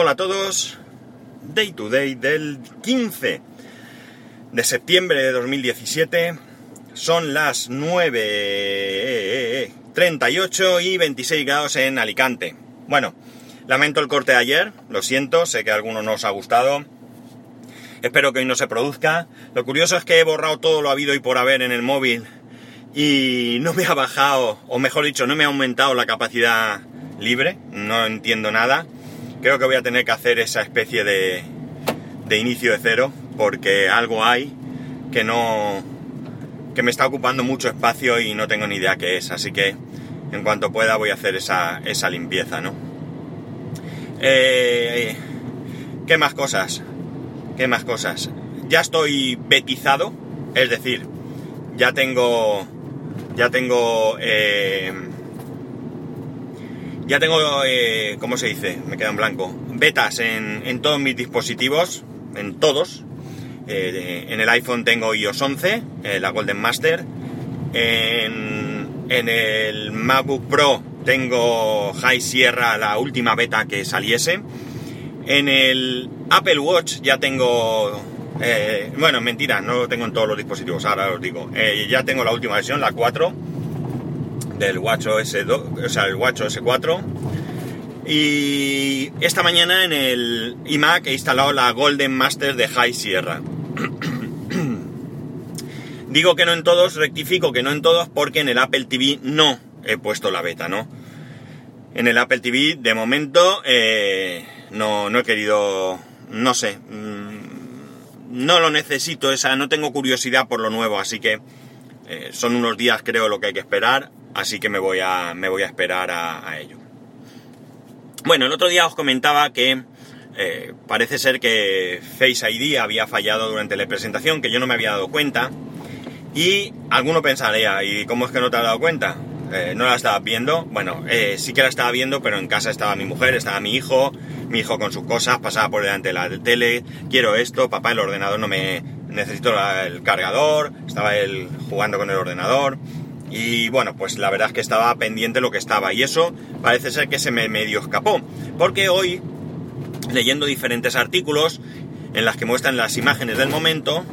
Hola a todos. Day to day del 15 de septiembre de 2017. Son las 9.38 y 26 grados en Alicante. Bueno, lamento el corte de ayer, lo siento, sé que a algunos no os ha gustado. Espero que hoy no se produzca. Lo curioso es que he borrado todo lo habido y por haber en el móvil y no me ha bajado, o mejor dicho, no me ha aumentado la capacidad libre, no entiendo nada. Creo que voy a tener que hacer esa especie de, de inicio de cero, porque algo hay que no. que me está ocupando mucho espacio y no tengo ni idea qué es, así que en cuanto pueda voy a hacer esa, esa limpieza, ¿no? Eh, ¿Qué más cosas? ¿Qué más cosas? Ya estoy betizado, es decir, ya tengo. Ya tengo. Eh, ya tengo, eh, ¿cómo se dice? Me queda en blanco. Betas en, en todos mis dispositivos, en todos. Eh, en el iPhone tengo iOS 11, eh, la Golden Master. En, en, el MacBook Pro tengo High Sierra, la última beta que saliese. En el Apple Watch ya tengo... Eh, bueno, mentira, no lo tengo en todos los dispositivos, ahora os digo. ya tengo la última versión, la 4 del WatchOS 2, o sea, el WatchOS 4. Y esta mañana en el iMac he instalado la Golden Master de High Sierra. Digo que no en todos, rectifico que no en todos porque en el Apple TV no he puesto la beta, ¿no? En el Apple TV de momento eh, no, no he querido, no sé, mmm, no lo necesito, esa, no tengo curiosidad por lo nuevo, así que eh, son unos días creo lo que hay que esperar, así que me voy a, me voy a esperar a, ello. Bueno, el otro día os comentaba que eh, parece ser que Face ID había fallado durante la presentación, que yo no me había dado cuenta. Y alguno pensaría, ¿y cómo es que no te has dado cuenta? Eh, ¿No la estabas viendo? Bueno, eh, sí que la estaba viendo, pero en casa estaba mi mujer, estaba mi hijo, mi hijo con sus cosas, pasaba por delante de la tele, quiero esto, papá, el ordenador no me... necesito el cargador, estaba él jugando con el ordenador. Y bueno, pues la verdad es que estaba pendiente lo que estaba. Y eso parece ser que se me medio escapó. Porque hoy, leyendo diferentes artículos en las que muestran las imágenes del momento,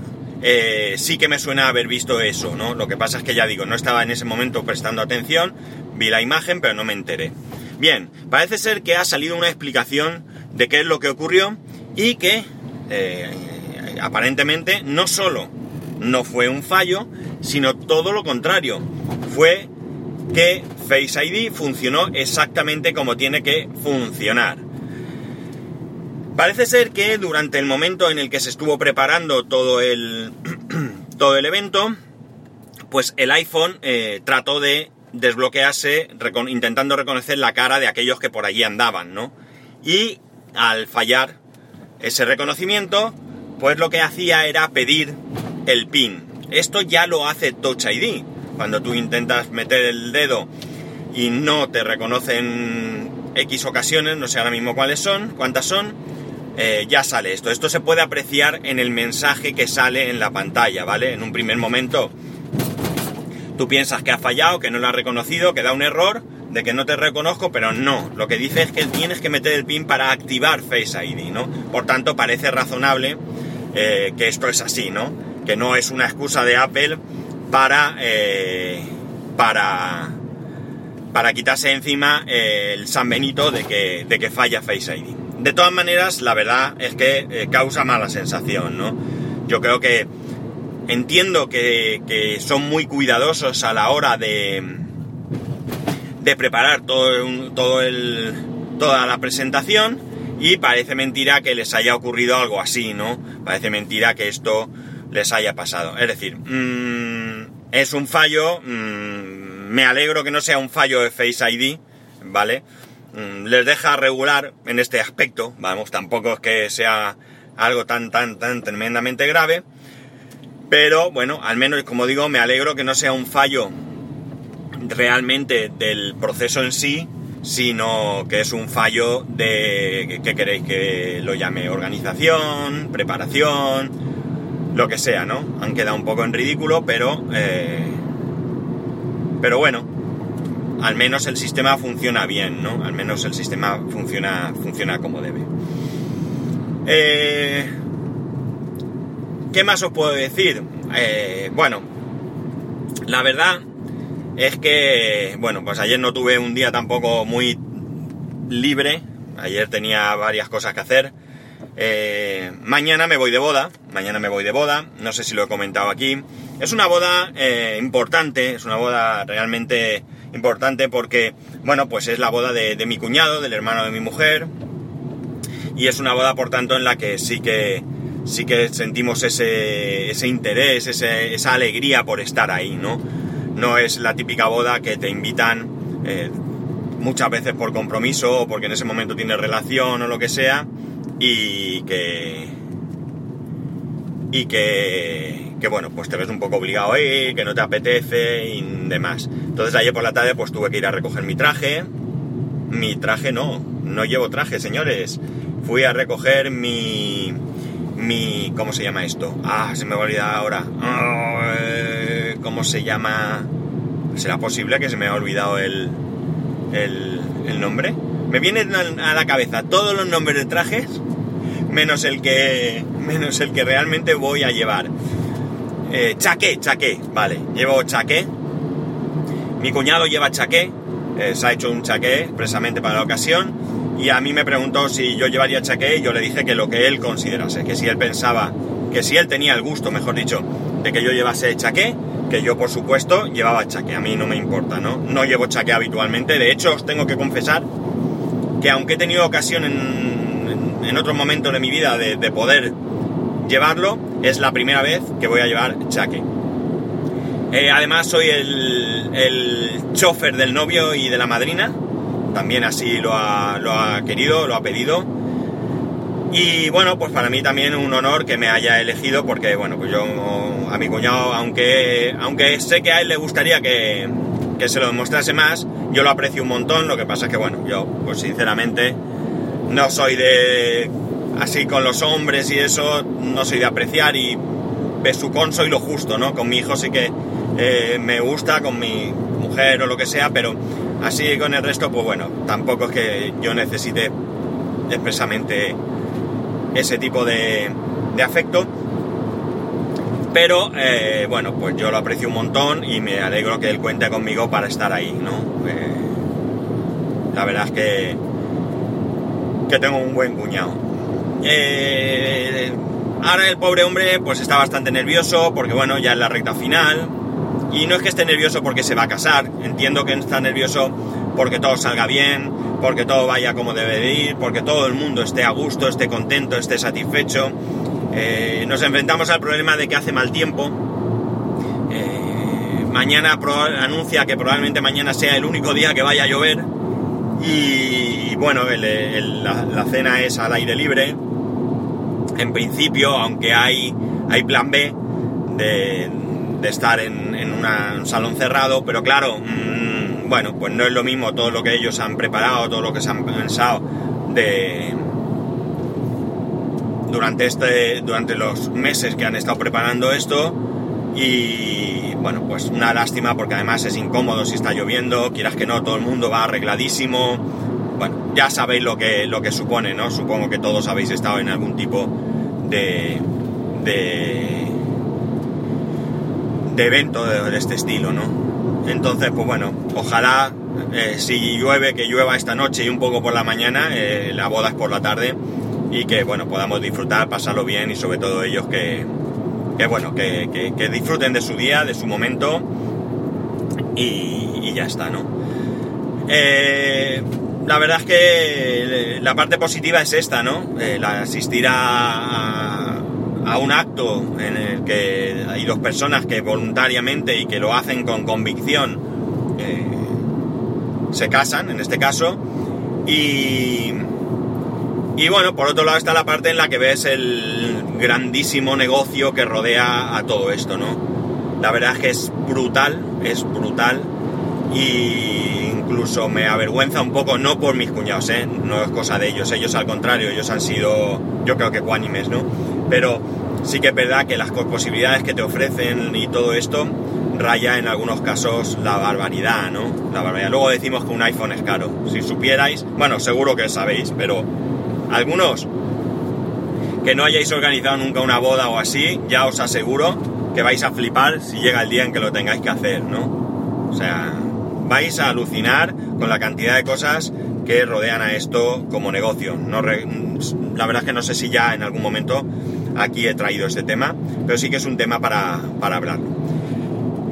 eh, sí que me suena haber visto eso, ¿no? Lo que pasa es que ya digo, no estaba en ese momento prestando atención, vi la imagen, pero no me enteré. Bien, parece ser que ha salido una explicación de qué es lo que ocurrió y que eh, aparentemente no solo no fue un fallo, sino todo lo contrario. Fue que Face ID funcionó exactamente como tiene que funcionar. Parece ser que durante el momento en el que se estuvo preparando todo el, todo el evento, pues el iPhone eh, trató de desbloquearse intentando reconocer la cara de aquellos que por allí andaban, ¿no? Y al fallar ese reconocimiento, pues lo que hacía era pedir el PIN. Esto ya lo hace Touch ID. Cuando tú intentas meter el dedo y no te reconocen X ocasiones, no sé ahora mismo cuáles son, cuántas son, eh, ya sale esto. Esto se puede apreciar en el mensaje que sale en la pantalla, ¿vale? En un primer momento tú piensas que ha fallado, que no lo ha reconocido, que da un error, de que no te reconozco, pero no. Lo que dice es que tienes que meter el PIN para activar Face ID, ¿no? Por tanto, parece razonable eh, que esto es así, ¿no? Que no es una excusa de Apple para, eh, para, para quitarse encima el San Benito de que, de que falla Face ID. De todas maneras, la verdad es que eh, causa mala sensación, ¿no? Yo creo que entiendo que, que, son muy cuidadosos a la hora de, de preparar todo, todo el, toda la presentación y parece mentira que les haya ocurrido algo así, ¿no? Parece mentira que esto les haya pasado. Es decir, mmm, es un fallo, mmm, me alegro que no sea un fallo de Face ID, ¿vale? Mmm, les deja regular en este aspecto, vamos, tampoco es que sea algo tan, tan, tan tremendamente grave, pero bueno, al menos, como digo, me alegro que no sea un fallo realmente del proceso en sí, sino que es un fallo de, ¿qué queréis que lo llame? Organización, preparación, lo que sea, ¿no? Han quedado un poco en ridículo, pero, eh, pero bueno, al menos el sistema funciona bien, ¿no? Al menos el sistema funciona, funciona como debe. Eh, ¿Qué más os puedo decir? Eh, bueno, la verdad es que, bueno, pues ayer no tuve un día tampoco muy libre. Ayer tenía varias cosas que hacer. Eh, mañana me voy de boda. Mañana me voy de boda. No sé si lo he comentado aquí. Es una boda eh, importante. Es una boda realmente importante porque, bueno, pues es la boda de, mi cuñado, del hermano de mi mujer. Y es una boda, por tanto, en la que sí que sí que sentimos ese, ese interés, esa alegría por estar ahí, ¿no? No es la típica boda que te invitan eh, muchas veces por compromiso o porque en ese momento tienes relación o lo que sea y que... y que... que bueno, pues te ves un poco obligado a ir, que no te apetece y demás. Entonces ayer por la tarde pues tuve que ir a recoger mi traje. Mi traje no, no llevo traje, señores. Fui a recoger mi mi... ¿Cómo se llama esto? Ah, se me va a olvidar ahora. ¿Cómo se llama? ¿Será posible que se me haya olvidado el, el, nombre? Me vienen a la cabeza todos los nombres de trajes, menos el que, menos el que realmente voy a llevar. Eh, chaqué, chaqué, vale, llevo chaqué. Mi cuñado lleva chaqué, eh, se ha hecho un chaqué expresamente para la ocasión y a mí me preguntó si yo llevaría chaqué y yo le dije que lo que él considerase, que si él pensaba, que si él tenía el gusto, mejor dicho, de que yo llevase chaqué, que yo por supuesto llevaba chaqué, a mí no me importa, ¿no? No llevo chaqué habitualmente, de hecho os tengo que confesar que aunque he tenido ocasión en, en, otros momentos de mi vida de, poder llevarlo, es la primera vez que voy a llevar chaqué. Eh, además soy el, el chofer del novio y de la madrina, también así lo ha, querido, lo ha pedido. Y bueno, pues para mí también un honor que me haya elegido porque, bueno, pues yo a mi cuñado, aunque, aunque sé que a él le gustaría que, se lo demostrase más, yo lo aprecio un montón, lo que pasa es que, bueno, yo, pues sinceramente, no soy de... así con los hombres y eso, no soy de apreciar y besucón soy lo justo, ¿no? Con mi hijo sí que eh, me gusta, con mi mujer o lo que sea, pero Así con el resto, pues bueno, tampoco es que yo necesite expresamente ese tipo de, afecto. Pero eh, bueno, pues yo lo aprecio un montón y me alegro que él cuente conmigo para estar ahí, ¿no? Eh, la verdad es que, que tengo un buen cuñado. Eh, ahora el pobre hombre pues está bastante nervioso porque bueno, ya es la recta final, y no es que esté nervioso porque se va a casar, entiendo que está nervioso porque todo salga bien, porque todo vaya como debe de ir, porque todo el mundo esté a gusto, esté contento, esté satisfecho. Eh, nos enfrentamos al problema de que hace mal tiempo. Eh, mañana anuncia que probablemente mañana sea el único día que vaya a llover. Y bueno, la, cena es al aire libre. En principio, aunque hay, hay plan B de, estar en, un salón cerrado, pero claro, mm, bueno, pues no es lo mismo todo lo que ellos han preparado, todo lo que se han pensado de durante este durante los meses que han estado preparando esto y bueno, pues una lástima porque además es incómodo si está lloviendo, quieras que no, todo el mundo va arregladísimo. Bueno, ya sabéis lo que lo que supone, ¿no? Supongo que todos habéis estado en algún tipo de de de evento de, este estilo, ¿no? Entonces, pues bueno, ojalá eh, si llueve, que llueva esta noche y un poco por la mañana, eh, la boda es por la tarde y que, bueno, podamos disfrutar, pasarlo bien y sobre todo ellos que, que bueno, que, que, disfruten de su día, de su momento y, ya está, ¿no? Eh, la verdad es que la parte positiva es esta, ¿no? la asistir a un acto en el que hay dos personas que voluntariamente y que lo hacen con convicción eh, se casan, en este caso, y bueno, por otro lado está la parte en la que ves el grandísimo negocio que rodea a todo esto, ¿no? La verdad es que es brutal, es brutal, y incluso me avergüenza un poco, no por mis cuñados, ¿eh? no es cosa de ellos, ellos al contrario, ellos han sido, yo creo que cuánimes, ¿no? Pero sí que es verdad que las posibilidades que te ofrecen y todo esto, raya en algunos casos la barbaridad, ¿no? La barbaridad. Luego decimos que un iPhone es caro. Si supierais, bueno, seguro que sabéis, pero algunos que no hayáis organizado nunca una boda o así, ya os aseguro que vais a flipar si llega el día en que lo tengáis que hacer, ¿no? O sea, vais a alucinar con la cantidad de cosas que rodean a esto como negocio. No la verdad es que no sé si ya en algún momento aquí he traído este tema, pero sí que es un tema para, para hablarlo.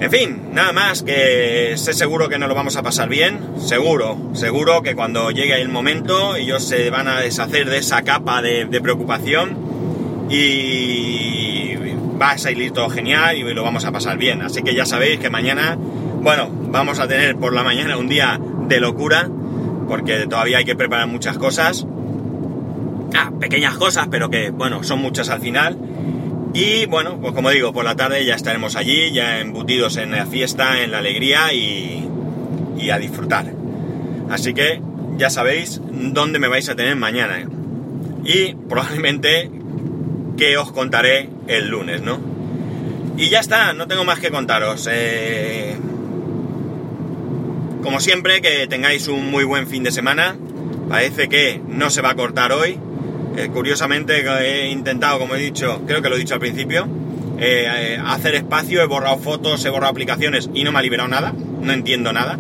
En fin, nada más que sé seguro que nos lo vamos a pasar bien, seguro, seguro que cuando llegue el momento ellos se van a deshacer de esa capa de, preocupación y va a salir todo genial y lo vamos a pasar bien. Así que ya sabéis que mañana, bueno, vamos a tener por la mañana un día de locura, porque todavía hay que preparar muchas cosas. Ah, pequeñas cosas, pero que, bueno, son muchas al final. Y bueno, pues como digo, por la tarde ya estaremos allí, ya embutidos en la fiesta, en la alegría y, a disfrutar. Así que ya sabéis dónde me vais a tener mañana. Y probablemente que os contaré el lunes, ¿no? Y ya está, no tengo más que contaros. Eh, como siempre, que tengáis un muy buen fin de semana. Parece que no se va a cortar hoy. Eh, curiosamente he intentado, como he dicho, creo que lo he dicho al principio, eh, eh, hacer espacio, he borrado fotos, he borrado aplicaciones y no me ha liberado nada, no entiendo nada.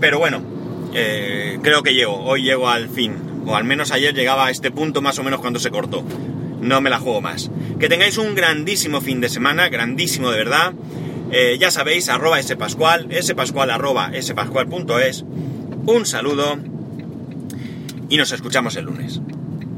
pero bueno, creo que llego, hoy llego al fin, o al menos ayer llegaba a este punto más o menos cuando se cortó. No me la juego más. Que tengáis un grandísimo fin de semana, grandísimo de verdad. ya sabéis, arroba spascual, spascual arroba spascual.es. Un saludo y nos escuchamos el lunes.